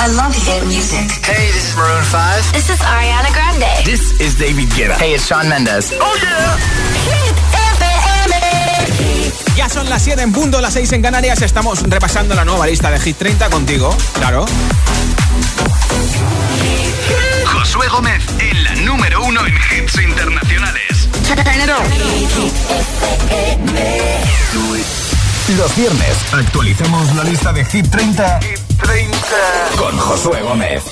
I love hit music. Hey, this is Maroon 5. This is Ariana Grande. This is David Guetta. Hey, it's Sean Mendes. Oh yeah. Hit FM. Ya son las 7 en punto, las 6 en Canarias. Estamos repasando la nueva lista de Hit 30 contigo, claro. Josué Gómez en la número uno en hits internacionales. Los viernes actualicemos la lista de Hit 30, Hit 30. con Josué Gómez.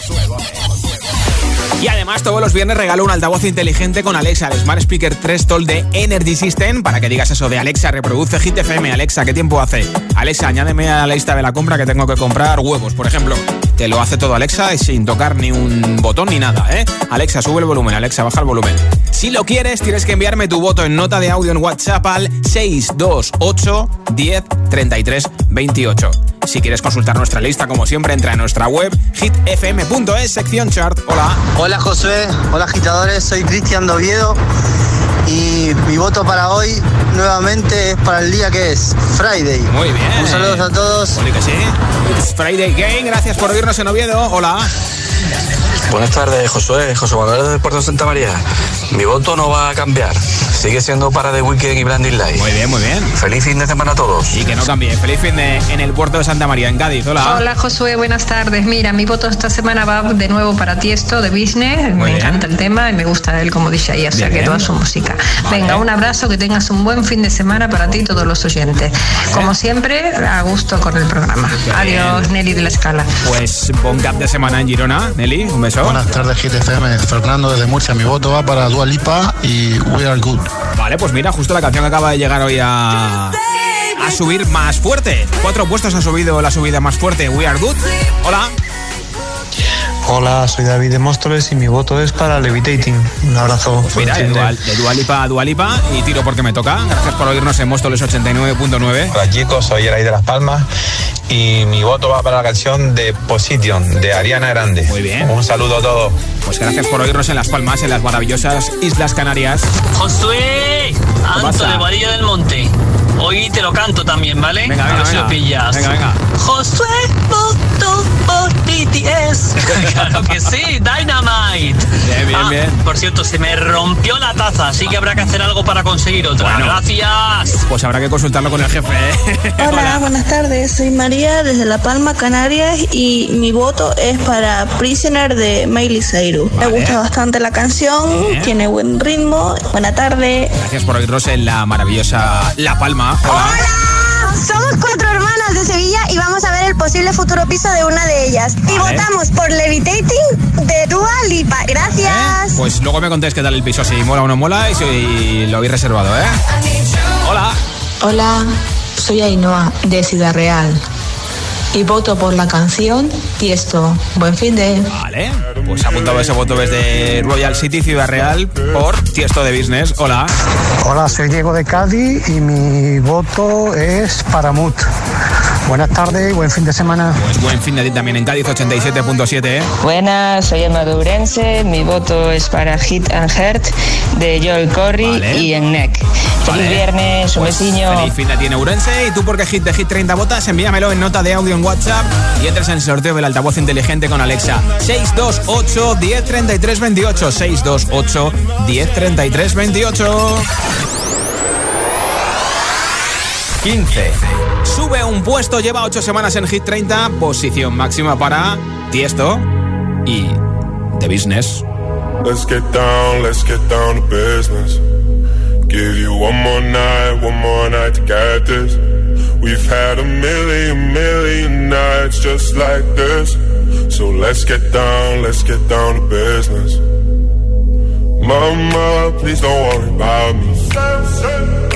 Y además todos los viernes regalo un altavoz inteligente con Alexa, el Smart Speaker 3 Toll de Energy System, para que digas eso de Alexa, reproduce Hit FM. Alexa, ¿qué tiempo hace? Alexa, añádeme a la lista de la compra que tengo que comprar huevos, por ejemplo. Te lo hace todo Alexa sin tocar ni un botón ni nada, ¿eh? Alexa, sube el volumen, Alexa, baja el volumen. Si lo quieres, tienes que enviarme tu voto en nota de audio en WhatsApp al 628 10 33 28. Si quieres consultar nuestra lista, como siempre, entra en nuestra web hitfm.es, sección chart. Hola. Hola Josué, hola agitadores, soy Cristian Doviedo y mi voto para hoy nuevamente es para el día que es Friday. Muy bien. Un saludo a todos. Que sí. It's Friday Game, gracias por oírnos en Oviedo. Hola. Buenas tardes, Josué, José Manuel de Puerto Santa María. Mi voto no va a cambiar. Sigue siendo para The Weekend y Branding Light. Muy bien, muy bien. Feliz fin de semana a todos. Y que no cambie. Feliz fin de en el puerto de Santa María, en Cádiz. Hola. Hola, Josué, buenas tardes. Mira, mi voto esta semana va de nuevo para Tiesto de Business. Muy me bien. encanta el tema y me gusta él como dice ahí, o sea Bien, que bien. toda su música. Vale. Venga, un abrazo, que tengas un buen fin de semana para ti y todos los oyentes. Como siempre, a gusto con el programa. Adiós, Nelly de la Escala. Pues bon cap de semana en Girona. Nelly, un beso. Buenas tardes, GTFM. Fernando desde Murcia. Mi voto va para Dua Lipa y We Are Good. Vale, pues mira, justo la canción que acaba de llegar hoy a. a subir más fuerte. Cuatro puestos ha subido la subida más fuerte. We are good. Hola. Hola, soy David de Móstoles y mi voto es para Levitating. Un abrazo. Pues mira, de, de Dualipa a Dualipa y tiro porque me toca. Gracias por oírnos en Móstoles 89.9. Hola chicos, soy Eray de Las Palmas y mi voto va para la canción de Position de Ariana Grande. Muy bien. Un saludo a todos. Pues gracias por oírnos en Las Palmas, en las maravillosas Islas Canarias. Josué, Anto pasa? de Varillo del Monte. Hoy te lo canto también, ¿vale? Venga, a venga, ver si venga. lo pillas. Venga, venga. Josué, voto por BTS. claro que sí, Dynamite. Bien, bien, Ah, bien. Por cierto, se me rompió la taza, así que habrá que hacer algo para conseguir otra. Bueno. Gracias. Pues habrá que consultarlo con el jefe. ¿eh? Hola, buenas tardes. Soy María desde La Palma, Canarias y mi voto es para Prisoner de Miley Cyrus. Me Vale. gusta bastante la canción, Bien. tiene buen ritmo. Buena tarde. Gracias por oírnos en la maravillosa La Palma. Hola. Somos cuatro hermanas de Sevilla y vamos a ver el posible futuro piso de una de ellas. Y Vale. votamos por Levitating de Dua Lipa. Gracias. Pues luego me contéis qué tal el piso, si mola o no mola y si lo habéis reservado, ¿eh? Hola. Hola, soy Ainhoa de Ciudad Real y voto por la canción Tiesto. Buen fin de. Vale. Pues ha apuntado ese voto desde Royal City, Ciudad Real, por Tiesto de Business. Hola. Hola, soy Diego de Cádiz y mi voto es para Mut. Buenas tardes y buen fin de semana. Pues buen fin de ti también en Cádiz 87.7, ¿eh? Buenas, soy Emma de Ourense. Mi voto es para Hit and Heart de Joel Corry Vale. y en NEC. Vale. Feliz viernes, un Pues besiño. Feliz fin de ti en Ourense. Y tú, porque Hit de Hit 30 votas, envíamelo en nota de audio en WhatsApp y entras en el sorteo del altavoz inteligente con Alexa. 628 1033 28. 628 1033 28. 15. Sube un puesto, lleva 8 semanas en Hit 30. Posición máxima para Tiesto y The Business. Let's get down, let's get down to business. Give you one more night, one more night to get this. We've had a million, million nights just like this. So let's get down, let's get down to business. Mama, please don't worry about me.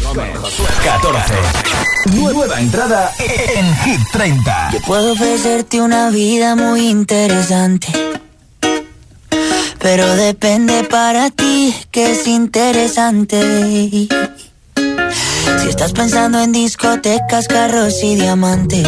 14. Nueva entrada en Hit 30. Yo puedo ofrecerte una vida muy interesante. Pero depende para ti que es interesante. Si estás pensando en discotecas, carros y diamantes.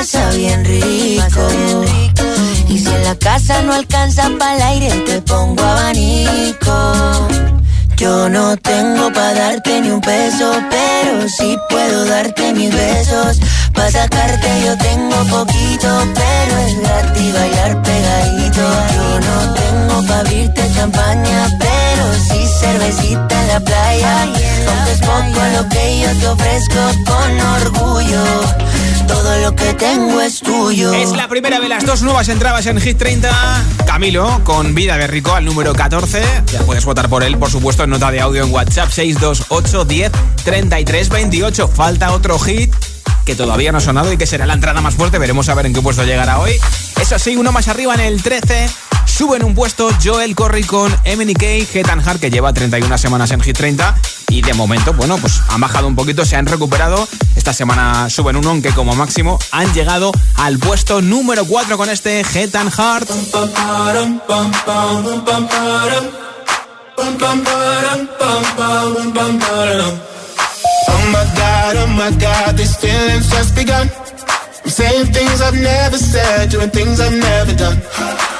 Pasa bien rico. Y si en la casa no alcanza para el aire, te pongo abanico. Yo no tengo para darte ni un peso, pero sí puedo darte mis besos. Para sacarte yo tengo poquito, pero es gratis bailar pegadito. Yo no tengo para abrirte champaña, pero sí cervecita en la playa. Aunque es poco lo que yo te ofrezco con orgullo todo lo que tengo es tuyo. Es la primera de las dos nuevas entradas en Hit 30. Camilo, con Vida de Rico al número 14. Ya puedes votar por él, por supuesto, en nota de audio en WhatsApp 628 10 33 28. Falta otro hit que todavía no ha sonado y que será la entrada más fuerte. Veremos a ver en qué puesto llegará hoy. Eso sí, uno más arriba en el 13. Suben un puesto Joel Corry con MNK, Head Hard, que lleva 31 semanas en Hit 30. Y de momento, bueno, pues han bajado un poquito, se han recuperado. Esta semana suben un aunque como máximo han llegado al puesto número 4 con este never done.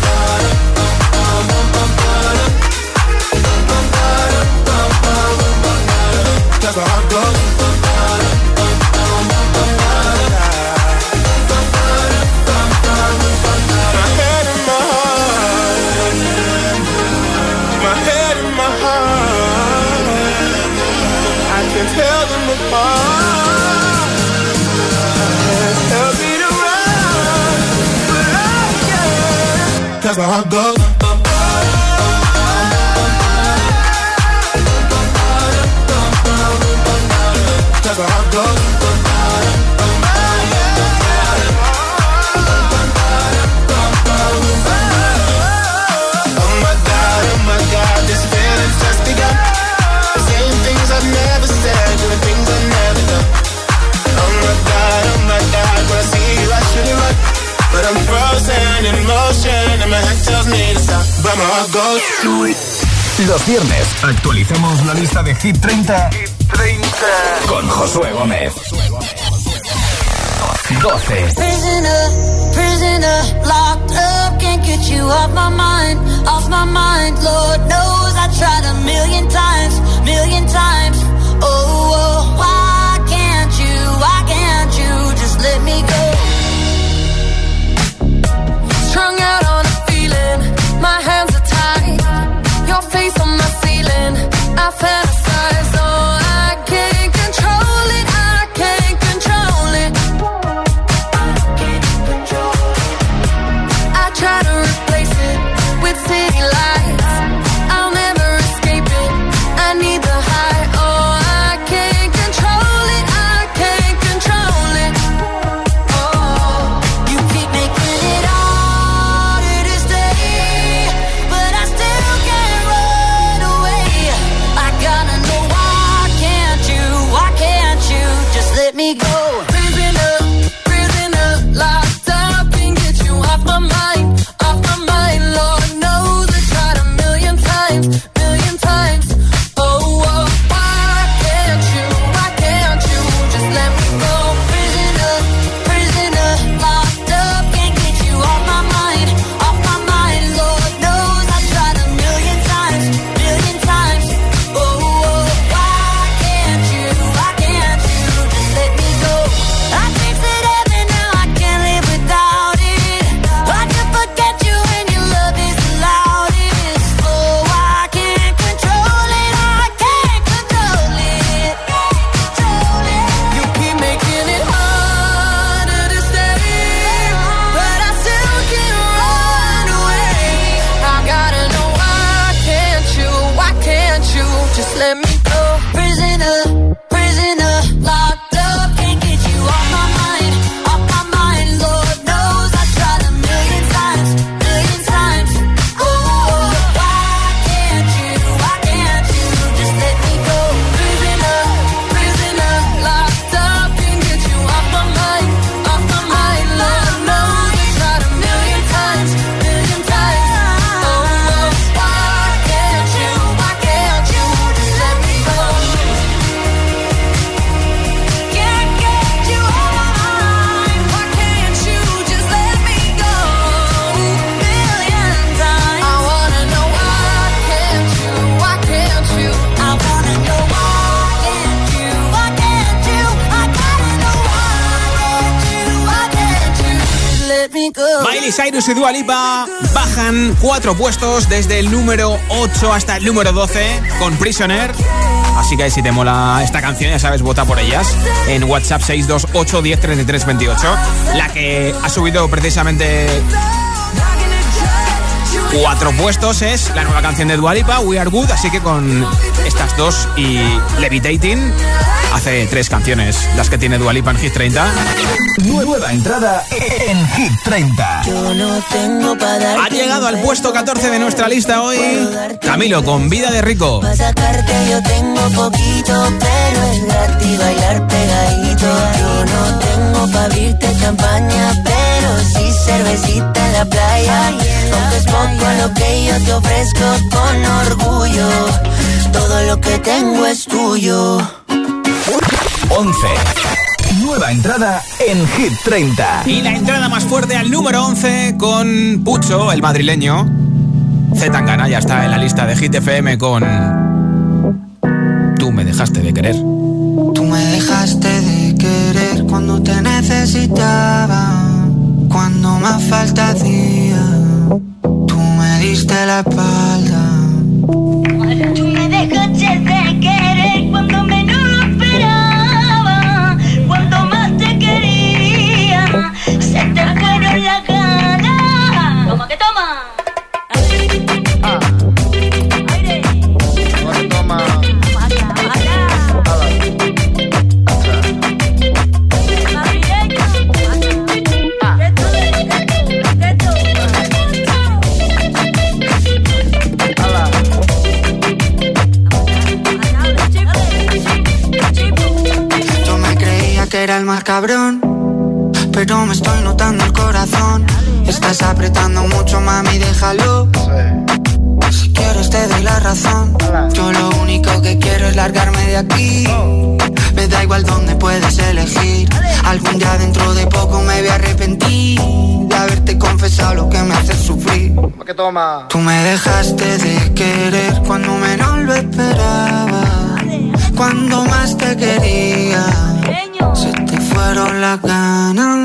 Cause my heart goes. In motion and my head tells me to stop. But my heart goes to. Los viernes actualizamos la lista de Hit 30, con Josué Gómez. 12. Prisoner, prisoner, locked up, can't get you off my mind, off my mind. Lord knows I tried a million times, million times. Cyrus y Lipa bajan cuatro puestos desde el número 8 hasta el número 12 con Prisoner. Así que si te mola esta canción, ya sabes, vota por ellas en WhatsApp 628 10 28. La que ha subido precisamente cuatro puestos es la nueva canción de Dualipa, We Are Good, así que con estas dos y Levitating hace tres canciones las que tiene Dualipa en Hit 30. Nueva entrada en Hit 30. Yo no tengo para Ha llegado al puesto 14 de nuestra lista hoy Camilo con Vida de Rico. Para sacarte yo tengo poquito, pero es gratis bailar pegadito. Yo no tengo para abrirte champaña, pero sí cervecita en la playa. Aunque es poco lo que yo te ofrezco con orgullo, todo lo que tengo es tuyo. 11. Nueva entrada en Hit 30. Y la entrada más fuerte al número 11 con Pucho, el madrileño. Z Tangana ya está en la lista de Hit FM con Tú me dejaste de querer. Tú me dejaste de querer cuando te necesitaba, cuando más falta hacía. Tú me diste la espalda. Aquí. Me da igual dónde puedes elegir. Algún día dentro de poco me voy a arrepentir de haberte confesado lo que me hace sufrir. que toma? Tú me dejaste de querer cuando menos lo esperaba. Cuando más te quería, se te fueron las ganas.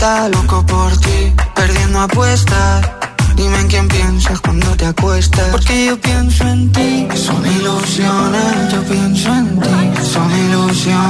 Puesta. Loco por ti, perdiendo apuestas. Dime en quién piensas cuando te acuestas. Porque yo pienso en ti. Son ilusiones, yo pienso en ti. Son ilusiones.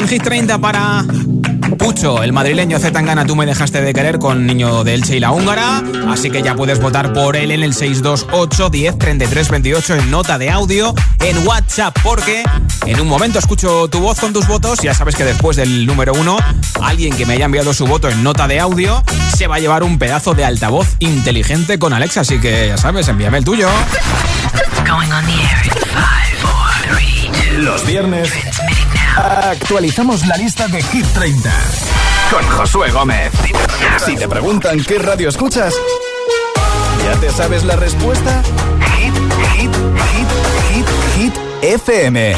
En Hit 30 para Pucho, el madrileño Z Tangana, tú me dejaste de querer con Niño de Elche y la húngara. Así que ya puedes votar por él en el 628 10 33 28 en nota de audio en WhatsApp. Porque en un momento escucho tu voz con tus votos. Ya sabes que después del número 1, alguien que me haya enviado su voto en nota de audio se va a llevar un pedazo de altavoz inteligente con Alexa. Así que ya sabes, envíame el tuyo. Los viernes actualizamos la lista de Hit 30 con Josué Gómez. Si te preguntan qué radio escuchas, ¿ya te sabes la respuesta? Hit, hit, hit, hit, hit FM.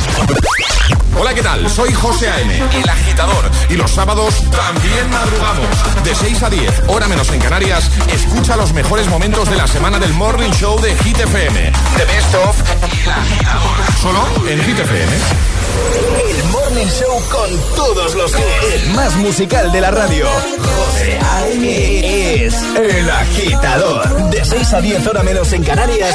Hola, ¿qué tal? Soy José A.M., el agitador. Y los sábados también madrugamos. De 6 a 10, hora menos en Canarias, escucha los mejores momentos de la semana del Morning Show de Hit FM. The Best of el agitador. Solo en Hit FM. El Morning Show con todos los hits. El más musical de la radio. José A.M. es el agitador. De 6 a 10, hora menos en Canarias.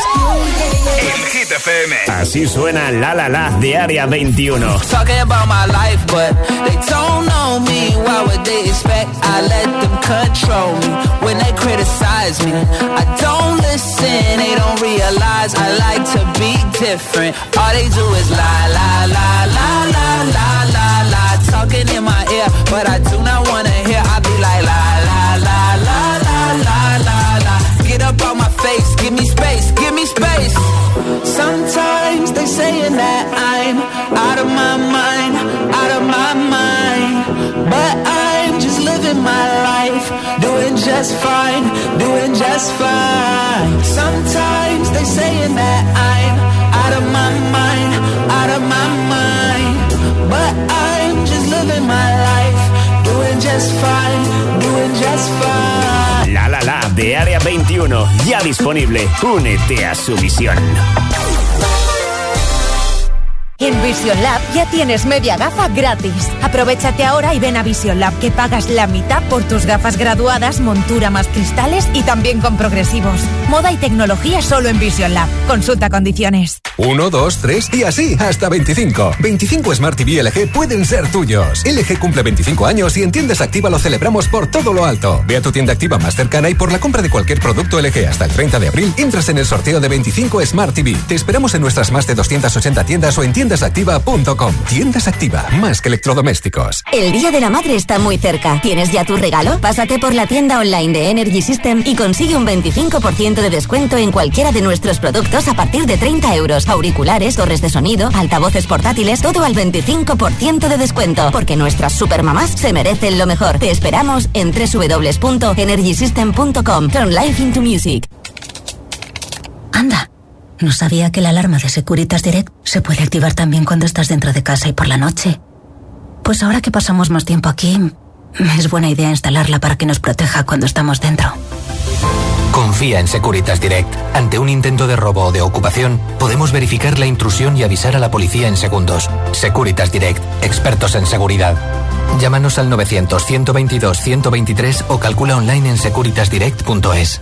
En Hit FM. Así suena La La La de Área 21. Talking about my life, but they don't know me. Why would they expect I let them control me? When they criticize me, I don't listen. They don't realize I like to be different. All they do is lie, lie, lie, lie, lie, lie. Talking in my ear, but I do not wanna hear. I be like, lie, lie, lie, lie, lie, lie, lie, lie. Get up on my face, give me space, give me space. Sometimes they saying that I'm out of my mind, out of my mind. But I'm just living my life, doing just fine, doing just fine. Sometimes they saying that I'm Ya disponible. Únete a su visión. En Vision Lab ya tienes media gafa gratis. Aprovechate ahora y ven a Vision Lab que pagas la mitad por tus gafas graduadas, montura más cristales y también con progresivos. Moda y tecnología solo en Vision Lab. Consulta condiciones. 1, 2, 3 y así hasta 25. 25 Smart TV LG pueden ser tuyos. LG cumple 25 años y en tiendas activa lo celebramos por todo lo alto. Ve a tu tienda activa más cercana y por la compra de cualquier producto LG hasta el 30 de abril entras en el sorteo de 25 Smart TV. Te esperamos en nuestras más de 280 tiendas o en tiendasactiva.com. Tiendas Activa, más que electrodomésticos. El Día de la Madre está muy cerca. ¿Tienes ya tu regalo? Pásate por la tienda online de Energy System y consigue un 25% de descuento en cualquiera de nuestros productos a partir de 30 euros. Auriculares, torres de sonido, altavoces portátiles, todo al 25% de descuento. Porque nuestras supermamás se merecen lo mejor. Te esperamos en www.energysystem.com. Turn life into music. Anda, no sabía que la alarma de Securitas Direct se puede activar también cuando estás dentro de casa y por la noche. Pues ahora que pasamos más tiempo aquí, es buena idea instalarla para que nos proteja cuando estamos dentro. Confía en Securitas Direct. Ante un intento de robo o de ocupación, podemos verificar la intrusión y avisar a la policía en segundos. Securitas Direct, expertos en seguridad. Llámanos al 900-122-123 o calcula online en securitasdirect.es.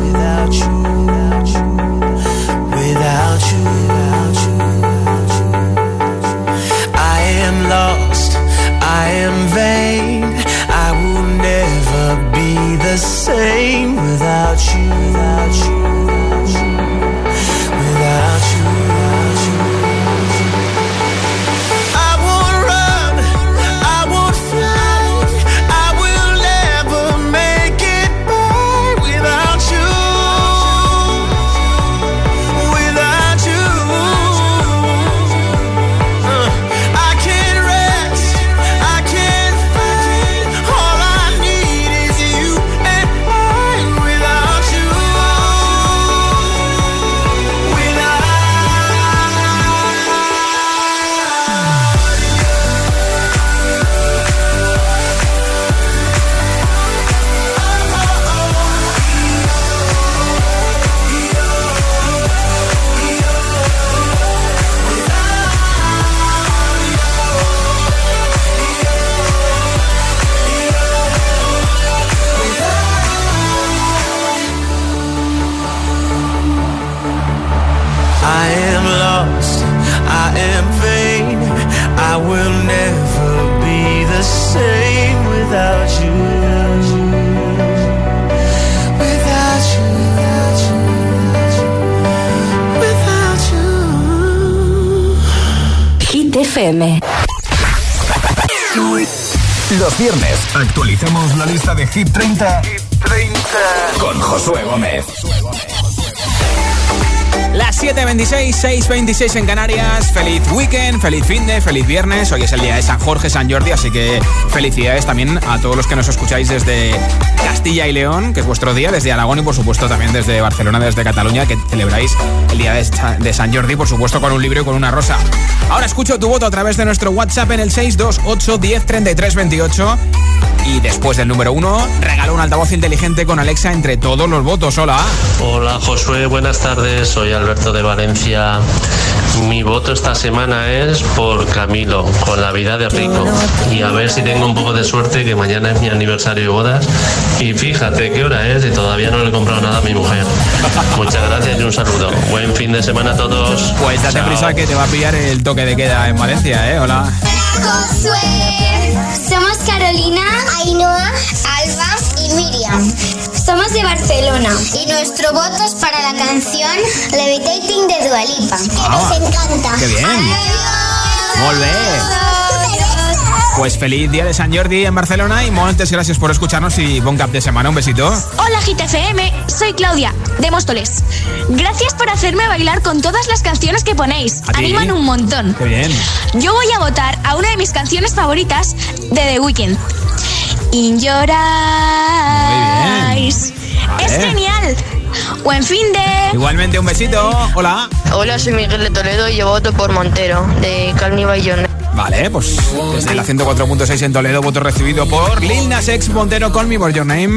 6.26 en Canarias. Feliz weekend, feliz fin de, feliz viernes. Hoy es el día de San Jorge, San Jordi, así que felicidades también a todos los que nos escucháis desde Castilla y León, que es vuestro día, desde Aragón y por supuesto también desde Barcelona, desde Cataluña, que celebráis el día de, San Jordi, por supuesto con un libro y con una rosa. Ahora escucho tu voto a través de nuestro WhatsApp en el 628 10 33 28. Y después del número uno, regalo un altavoz inteligente con Alexa entre todos los votos. Hola. Hola Josué, buenas tardes. Soy Alberto de Valencia. Mi voto esta semana es por Camilo, con la vida de rico. Y a ver si tengo un poco de suerte que mañana es mi aniversario de bodas. Y fíjate qué hora es y todavía no le he comprado nada a mi mujer. Muchas gracias y un saludo. Buen fin de semana a todos. Pues date prisa que te va a pillar el toque de queda en Valencia, ¿eh? Hola. Josué. Somos Carolina, Ainhoa, Alba y Miriam. Somos de Barcelona y nuestro voto es para la canción Levitating de Dualipa, que nos encanta. ¡Qué bien! ¡Volver! Pues feliz día de San Jordi en Barcelona y montes gracias por escucharnos y bon cap de semana. Un besito. Hola GTFM, soy Claudia, de Móstoles. Gracias por hacerme bailar con todas las canciones que ponéis. Animan un montón. Qué bien. Yo voy a votar a una de mis canciones favoritas de The Weeknd. In Your Eyes. Vale. Es genial. Buen fin de. Igualmente un besito. Hola. Hola, soy Miguel de Toledo y yo voto por Montero, de Call Me By Your Name. Vale, pues desde la 104.6 en Toledo, voto recibido por Lil Nas X Montero, Call Me By Your Name.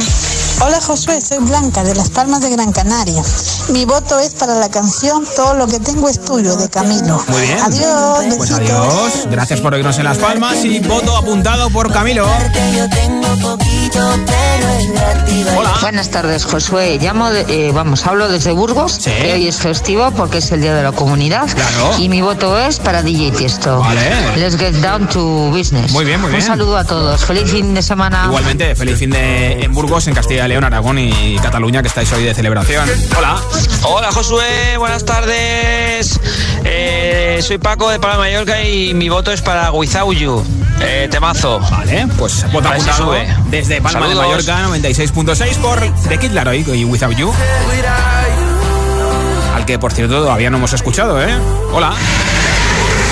Hola Josué, soy Blanca de Las Palmas de Gran Canaria. Mi voto es para la canción Todo lo que tengo es tuyo de Camilo. Muy bien. Adiós. Pues adiós. Gracias por oírnos en Las Palmas y voto apuntado por Camilo. Hola. Buenas tardes, Josué. Llamo, de- eh, vamos, hablo desde Burgos. que hoy es festivo porque es el día de la comunidad. Claro. Y mi voto es para DJ Tiesto. Vale. Let's get down to business. Muy bien, muy bien. Un saludo a todos. Feliz fin de semana. Igualmente, feliz fin de en Burgos, en Castilla y León, Aragón y Cataluña, que estáis hoy de celebración. Hola. Hola Josué, buenas tardes. Eh, soy Paco de Palma de Mallorca y mi voto es para Without You. Eh, temazo. Vale, pues voto A ver si apuntado sube. desde Palma Saludos. de Mallorca, 96.6 por The Kid Laroi y Without You. Al que, por cierto, todavía no hemos escuchado, ¿eh? Hola.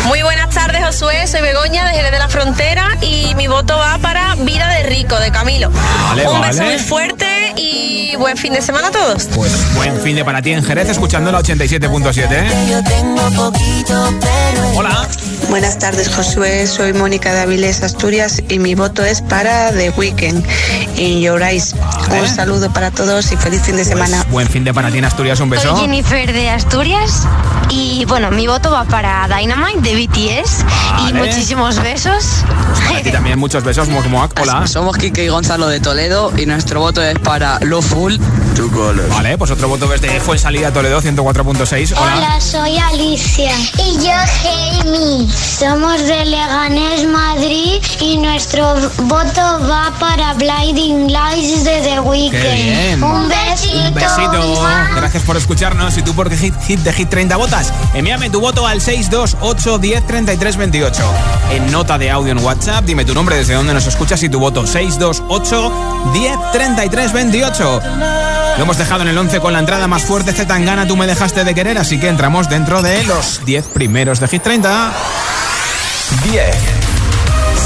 Muy buenas tardes, Josué. Soy Begoña de Jerez de la Frontera y mi voto va para Vida de Rico, de Camilo. Vale, Un vale. beso muy fuerte y buen fin de semana a todos. Pues buen fin de para ti en Jerez, escuchando la 87.7. ¿eh? Hola. Buenas tardes, Josué. Soy Mónica de Avilés, Asturias, y mi voto es para The Weeknd in Your Eyes. Un saludo para todos y feliz fin de semana. Buen fin de para ti en Asturias, un beso. Soy Jennifer de Asturias y bueno, mi voto va para Dynamite de BTS y muchísimos besos. Para ti también muchos besos. Hola. Somos Kike y Gonzalo de Toledo y nuestro voto es para Vale, pues otro voto desde Fuensalida, Toledo, 104.6. Hola. Hola, soy Alicia. Y yo, Jamie. Somos de Leganés, Madrid. Y nuestro voto va para Blinding Lights de The Weeknd. Qué bien. Un besito. Un besito. Gracias por escucharnos. ¿Y tú por qué hit, hit de Hit 30 votas? Envíame tu voto al 628 10 33 28. En nota de audio en WhatsApp, dime tu nombre, desde dónde nos escuchas y tu voto 628 10 33 28. Lo hemos dejado en el 11 con la entrada más fuerte Zetangana, tú me dejaste de querer, así que entramos dentro de los 10 primeros de Hit 30. 10.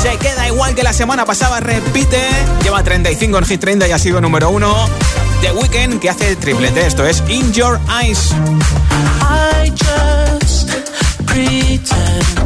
Se queda igual que la semana pasada, repite. Lleva 35 en Hit 30 y ha sido número 1. The Weeknd que hace triplete. Esto es In Your Eyes. I just pretend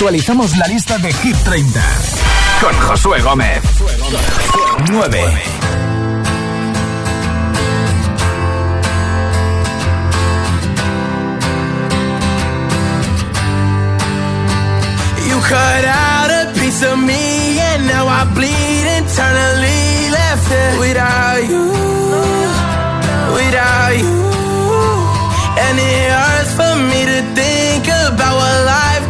actualizamos la lista de Hit 30 con Josué Gómez. 9. You cut out a piece of me and now I bleed internally left it without you, without you. And it hurts for me to think about what life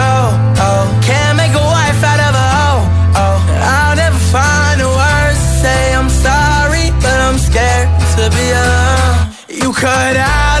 Cut out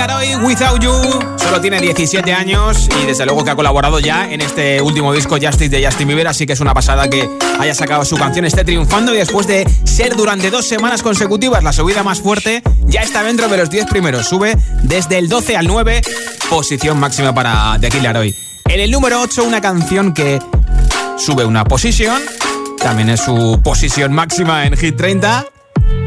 Laroi Without You solo tiene 17 años y desde luego que ha colaborado ya en este último disco Justice de Justin Bieber, así que es una pasada que haya sacado su canción, esté triunfando y después de ser durante dos semanas consecutivas la subida más fuerte, ya está dentro de los 10 primeros, sube desde el 12 al 9, posición máxima para The Kid. En el número 8 una canción que sube una posición también es su posición máxima en Hit 30.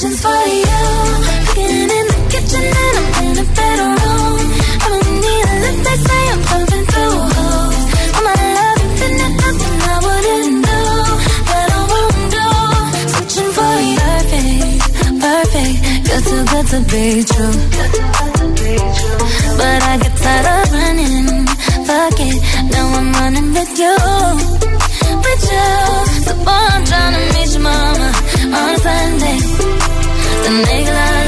Positions for you. Cooking in the kitchen and I'm in a bedroom. I don't need a lift, they say I'm pumping through holes. All my love infinite, nothing I wouldn't do. That I won't do. Switching for you. Perfect, perfect. You're too good to be true. But I get tired of running. Fuck it, now I'm running with you. With you. So boy, I'm trying to meet your mama on a Sunday. The make love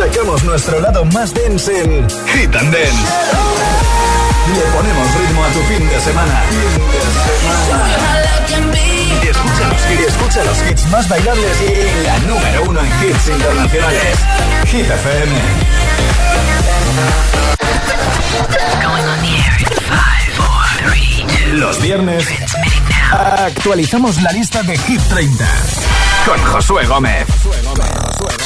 sacamos nuestro lado más dense en Hit and Dance. Le ponemos ritmo a tu fin de semana. Y escucha los, y escucha los hits más bailables y la número uno en hits internacionales. Hit FM. Los viernes actualizamos la lista de Hit 30 con Josué Gómez.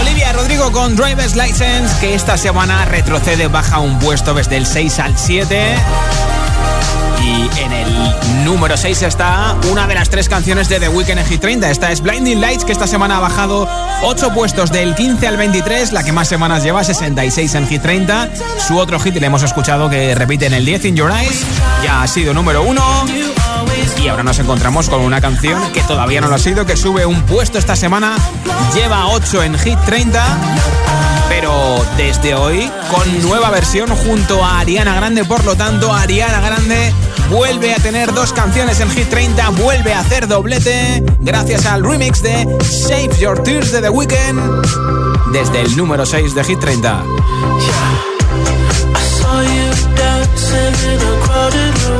Olivia Rodrigo con Driver's License, que esta semana retrocede, baja un puesto desde el 6 al 7. Y en el número 6 está una de las tres canciones de The Weeknd en Hit 30. Esta es Blinding Lights, que esta semana ha bajado 8 puestos del 15 al 23, la que más semanas lleva, 66 en Hit 30. Su otro hit le hemos escuchado que repite en el 10 In Your Eyes, ya ha sido número 1. Y ahora nos encontramos con una canción que todavía no lo ha sido, que sube un puesto esta semana, lleva 8 en Hit 30, pero desde hoy con nueva versión junto a Ariana Grande, por lo tanto Ariana Grande vuelve a tener dos canciones en Hit 30, vuelve a hacer doblete gracias al remix de Save Your Tears de The Weeknd desde el número 6 de Hit 30. I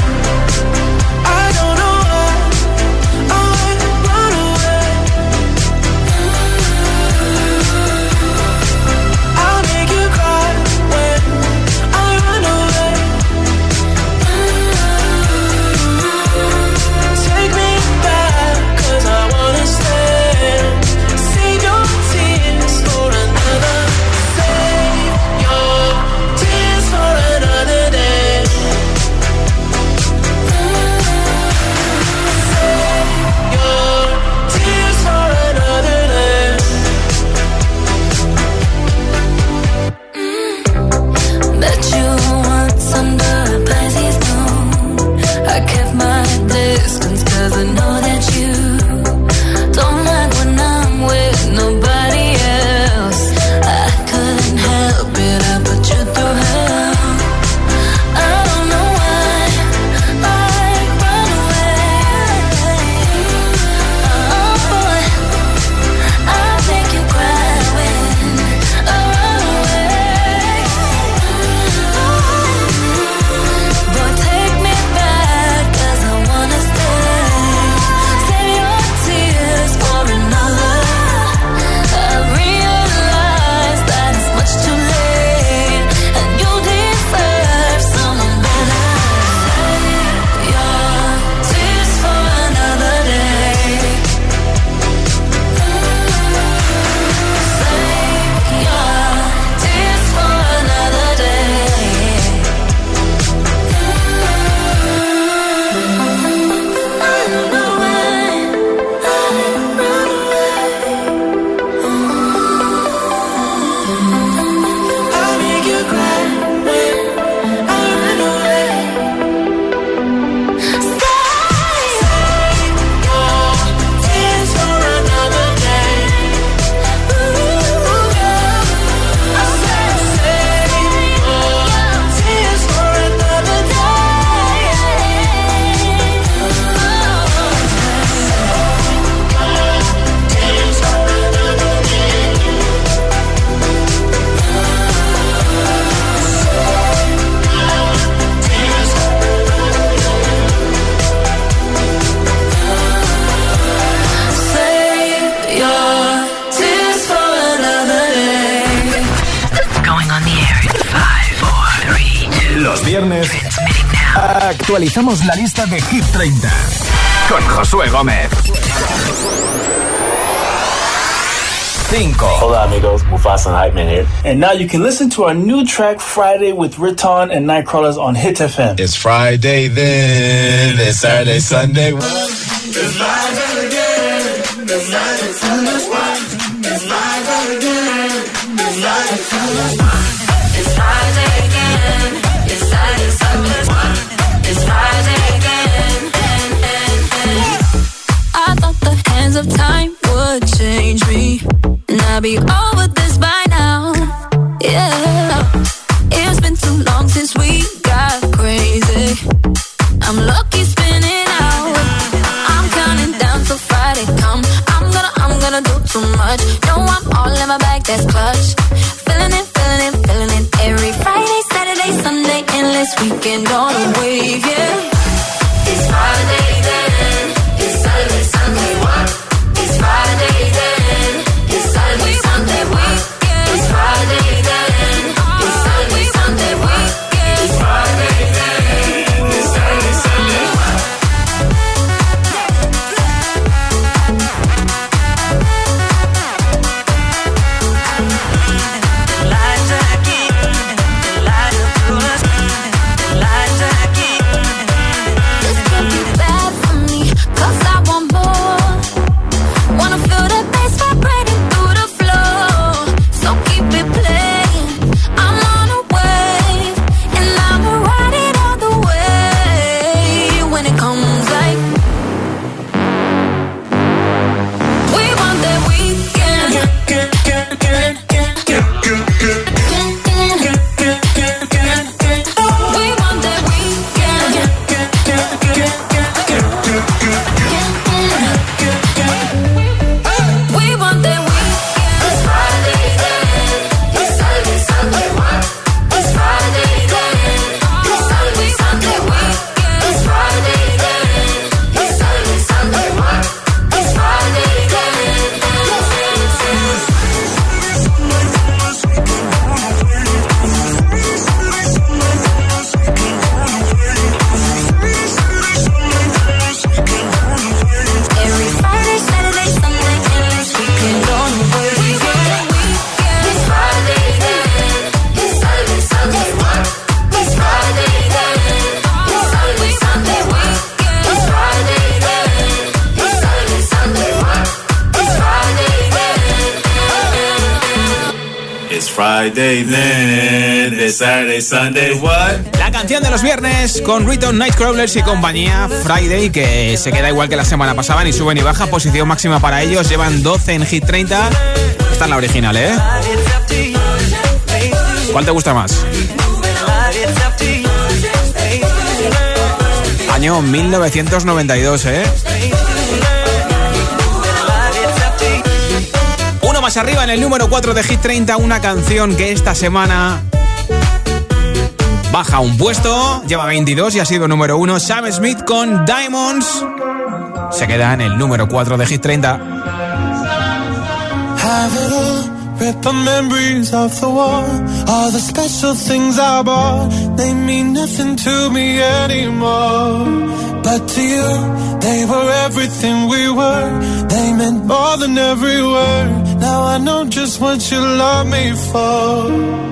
Actualizamos la lista de Hit 30 con Josué Gómez. 5. Hola amigos, Mufasa and Hype Man here. And now you can listen to our new track Friday with Riton and Nightcrawlers on Hit FM. It's Friday then, it's Saturday, Sunday. It's Friday again, it's Friday, Sunday, it's Friday again, it's Friday, Sunday. I'll be La canción de los viernes con Riton Nightcrawlers y compañía Friday, que se queda igual que la semana pasada, ni sube ni baja, posición máxima para ellos, llevan 12 en Hit 30. Esta es la original, ¿eh? ¿Cuál te gusta más? Año 1992, ¿eh? Uno más arriba en el número 4 de Hit 30, una canción que esta semana baja un puesto, lleva 22 y ha sido número 1. Sam Smith con Diamonds se queda en el número 4 de Hit 30. Have it all, rip the memories of the war. All the special things I bought, they mean nothing to me anymore. But to you, they were everything we were. They meant more than every word. Now I know just what you love me for.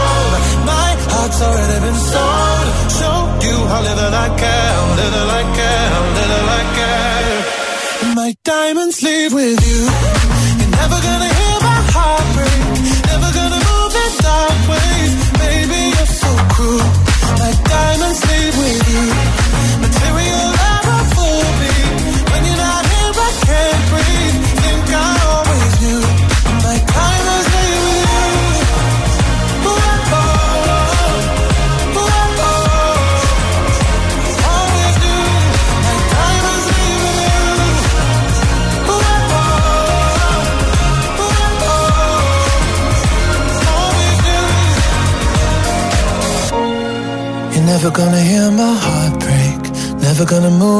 that's already been sold. Show you how little I care, little I care, little I care. My diamonds leave with you. You're never gonna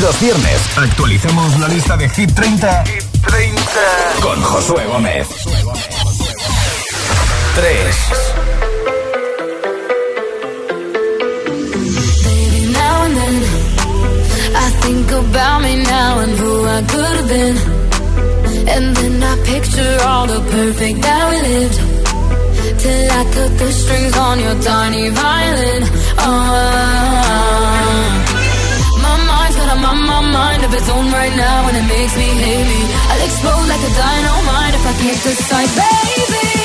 Los viernes actualizamos la lista de Hit 30, con Josué Gómez. 3. And then I picture all the perfect. Till I the strings on your tiny violin. Oh. on my mind of its own right now, and it makes me happy. I'll explode like a dynamite if I can't decide, baby.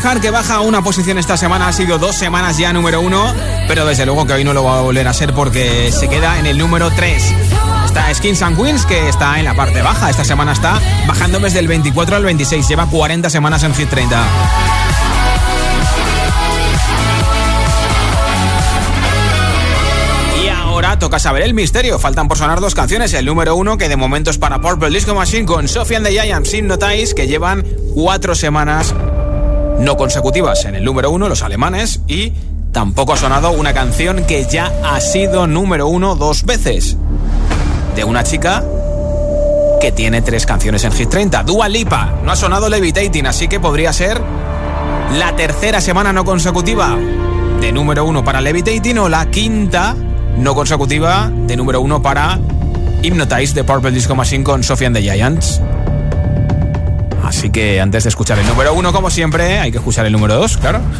Que baja una posición esta semana. Ha sido dos semanas ya número uno, pero desde luego que hoy no lo va a volver a ser porque se queda en el número 3. Está Skins and Queens que está en la parte baja. Esta semana está bajando desde el 24 al 26. Lleva 40 semanas en Hit 30. ahora toca saber el misterio. Faltan por sonar dos canciones. El número uno, que de momento es para Purple Disco Machine con Sophie and the Giants Hypnotize, que llevan cuatro semanas no consecutivas en el número uno, los alemanes, y tampoco ha sonado una canción que ya ha sido número uno dos veces. De una chica que tiene tres canciones en Hit 30. Dua Lipa. No ha sonado Levitating, así que podría ser la tercera semana no consecutiva de número uno para Levitating o la quinta no consecutiva de número uno para Hypnotize de Purple Disco Machine con Sophie and the Giants. Así que antes de escuchar el número uno, como siempre, hay que escuchar el número dos, claro.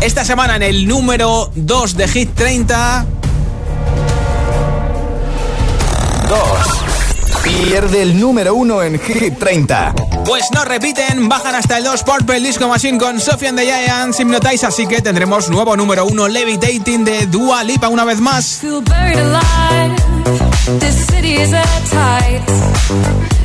Esta semana en el número 2 de Hit 30. 2. Pierde el número uno en Hit 30. Pues no repiten, bajan hasta el 2 Purple Disco Machine con Sophie and the Giants Hypnotize, así que tendremos nuevo número uno Levitating de Dua Lipa una vez más.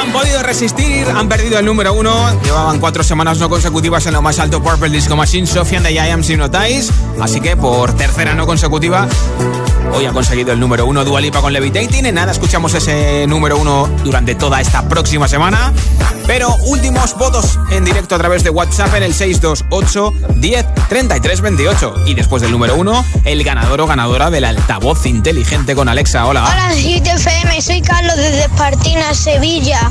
Han podido resistir, han perdido el número uno. Llevaban cuatro semanas no consecutivas en lo más alto Purple Disco Machine, Sophie and the Giants Hypnotize. Así que por tercera no consecutiva, hoy ha conseguido el número uno Dualipa con Levitating. En nada, escuchamos ese número uno durante toda esta próxima semana. Pero últimos votos en directo a través de WhatsApp en el 628 10 33 28. Y después del número uno, el ganador o ganadora del altavoz inteligente con Alexa. Hola. Hola, Hit FM, soy Carlos desde Espartina, Sevilla.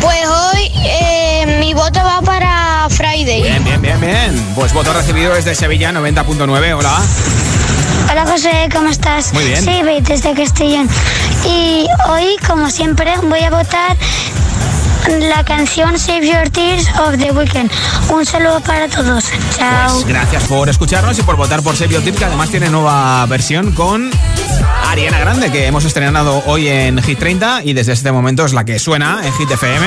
Pues hoy eh, mi voto va para Friday. Bien, bien, bien, bien. Pues voto recibido desde Sevilla 90.9. Hola. Hola José, ¿cómo estás? Muy bien. Sí, desde Castellón. Y hoy, como siempre, voy a votar la canción Save Your Tears of the Weekend. Un saludo para todos. Chao. Pues gracias por escucharnos y por votar por Save Your Tears, que además tiene nueva versión con Ariana Grande, que hemos estrenado hoy en Hit 30 y desde este momento es la que suena en Hit FM.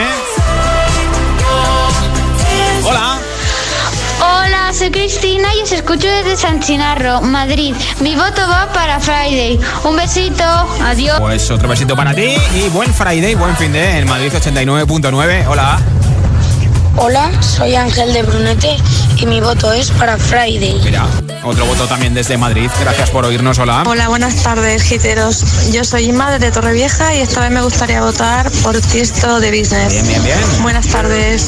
Soy Cristina y os escucho desde San Chinarro, Madrid. Mi voto va para Friday. Un besito. Adiós. Pues otro besito para ti y buen Friday, buen fin de en Madrid 89.9. Hola. Hola, soy Ángel de Brunete mi voto es para Friday. Mira, otro voto también desde Madrid. Gracias por oírnos. Hola. Hola, buenas tardes, giteros. Yo soy Inma desde Torrevieja y esta vez me gustaría votar por Tiesto de Business. Bien, bien, bien. Buenas tardes.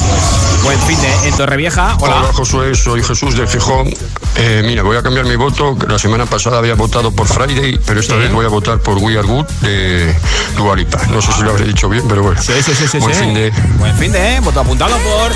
Buen fin de en Torrevieja. Hola. Hola Josué, soy Jesús de Gijón. Eh, mira, voy a cambiar mi voto. La semana pasada había votado por Friday, pero esta vez voy a votar por We Are Good de Dua Lipa. No sé si lo habré dicho bien, pero bueno. Sí, sí, sí, sí. Buen sí. fin de... Buen fin de, ¿eh? voto apuntado por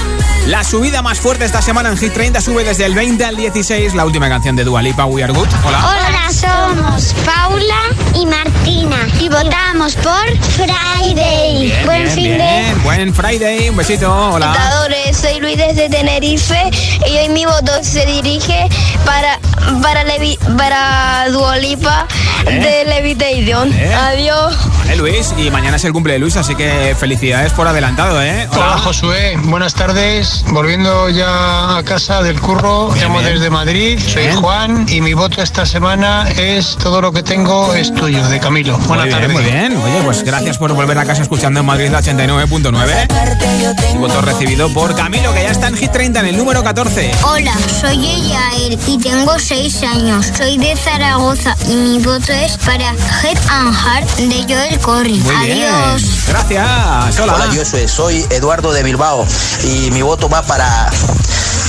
la subida más fuerte esta semana en Hit 30. Sube desde el 20 al 16 la última canción de Dua Lipa, We Are Good. Hola. Hola, somos Paula y Martina y votamos por Friday. Bien, Buen bien, fin bien. Buen Friday. Un besito. Hola. Agitadores, soy Luis desde Tenerife y hoy mi voto se dirige para para Levi, para Duolipa de Levitation. Adiós. Vale, Luis. Y mañana es el cumple de Luis, así que felicidades por adelantado, ¿eh? Hola Josué, buenas tardes. Volviendo ya a casa del curro, llamo bien. desde Madrid, soy Bien. Juan y mi voto esta semana es Todo lo que tengo es tuyo, de Camilo. Buenas tardes. muy bien. Oye, pues gracias por volver a casa escuchando en Madrid la 89.9. Y voto recibido por Camilo, que ya está en Hit 30 en el número 14. Hola, soy Eyael y tengo 6 años. Soy de Zaragoza y mi voto es para Head and Heart de Joel Corry. Muy bien. Adiós. Gracias. Hola. Hola, yo soy, soy Eduardo de Bilbao y mi voto va para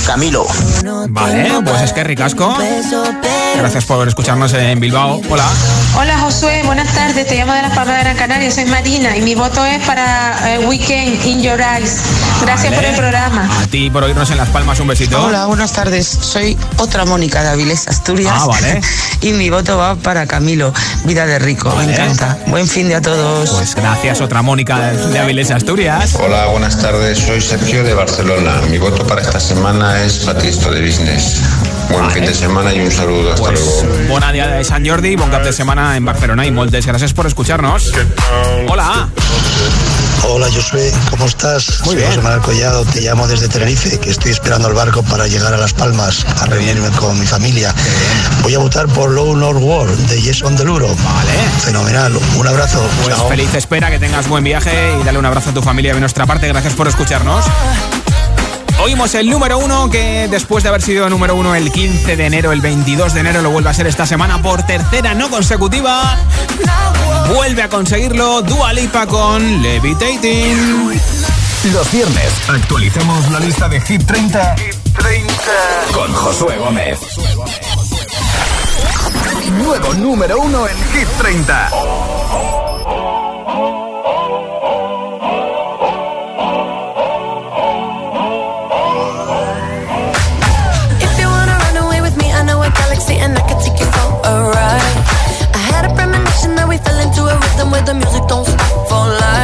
Camilo. Vale, pues es que ricasco. Gracias por escucharnos en Bilbao. Hola. Hola Josué, buenas tardes. Te llamo de las Palmas de Gran Canaria, soy Marina y mi voto es para eh, Weekend in Your Eyes. Gracias Vale. por el programa. A ti por oírnos en Las Palmas, un besito. Hola, buenas tardes. Soy otra Mónica de Avilés, Asturias. Ah, vale. y mi voto va para Camilo, Vida de Rico. Vale. Me encanta. Buen fin de a todos. Pues gracias, otra Mónica de Avilés, Asturias. Hola, buenas tardes. Soy Sergio de Barcelona. Mi voto para esta semana es Patisto de Business. Buen fin de semana y un saludo. Hasta Pues luego. buena día de San Jordi, bon cap de semana en Barcelona y moltes gracias por escucharnos. Hola. Hola Josué, ¿cómo estás? Muy Soy bien. José Manuel Collado, te llamo desde Tenerife, que estoy esperando el barco para llegar a Las Palmas a reunirme con mi familia. Voy a votar por Low North World de Jason Deluro. Vale. Fenomenal, un abrazo. Pues Chao. feliz espera, que tengas buen viaje y dale un abrazo a tu familia de nuestra parte. Gracias por escucharnos. Oímos el número uno que después de haber sido número uno el 15 de enero, el 22 de enero lo vuelve a ser esta semana por tercera no consecutiva. Vuelve a conseguirlo Dua Lipa con Levitating. Los viernes actualizamos la lista de Hit 30, con Josué Gómez. Nuevo número uno en Hit 30. If rhythm where the music don't stop for life.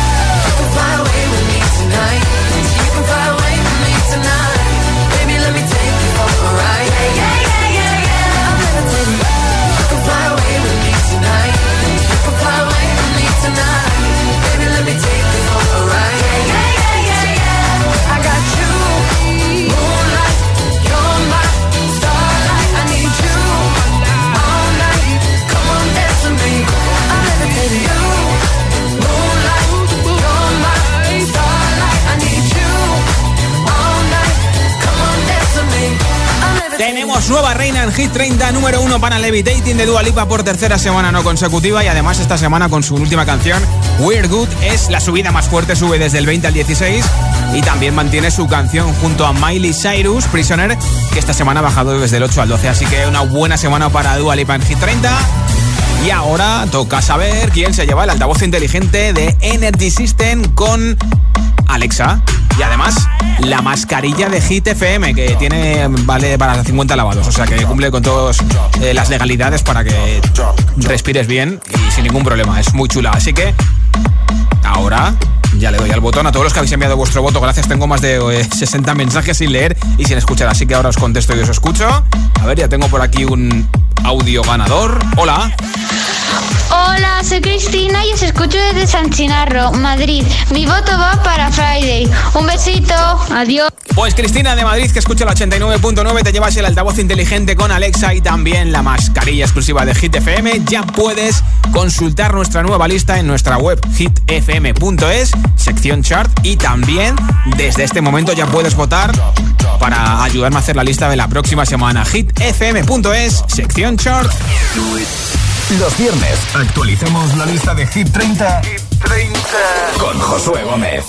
Tenemos nueva reina en Hit 30, número uno para Levitating de Dua Lipa por tercera semana no consecutiva y además esta semana con su última canción, We're Good, es la subida más fuerte, sube desde el 20 al 16 y también mantiene su canción junto a Miley Cyrus, Prisoner, que esta semana ha bajado desde el 8 al 12, así que una buena semana para Dua Lipa en Hit 30. Y ahora toca saber quién se lleva el altavoz inteligente de Energy System con Alexa. Y además, la mascarilla de Hit FM, que tiene vale para 50 lavados. O sea, que cumple con todas eh, las legalidades para que respires bien y sin ningún problema. Es muy chula. Así que, ahora ya le doy al botón a todos los que habéis enviado vuestro voto. Gracias, tengo más de eh, 60 mensajes sin leer y sin escuchar. Así que ahora os contesto y os escucho. A ver, ya tengo por aquí un audio ganador. Hola. Hola, soy Cristina y os escucho desde San Chinarro, Madrid. Mi voto va para Friday. Un besito, adiós. Pues Cristina de Madrid, que escucha el 89.9, te llevas el altavoz inteligente con Alexa y también la mascarilla exclusiva de Hit FM. Ya puedes consultar nuestra nueva lista en nuestra web hitfm.es, sección chart, y también desde este momento ya puedes votar para ayudarme a hacer la lista de la próxima semana. hitfm.es, sección chart. Los viernes actualizamos la lista de Hit 30, con Josué Gómez.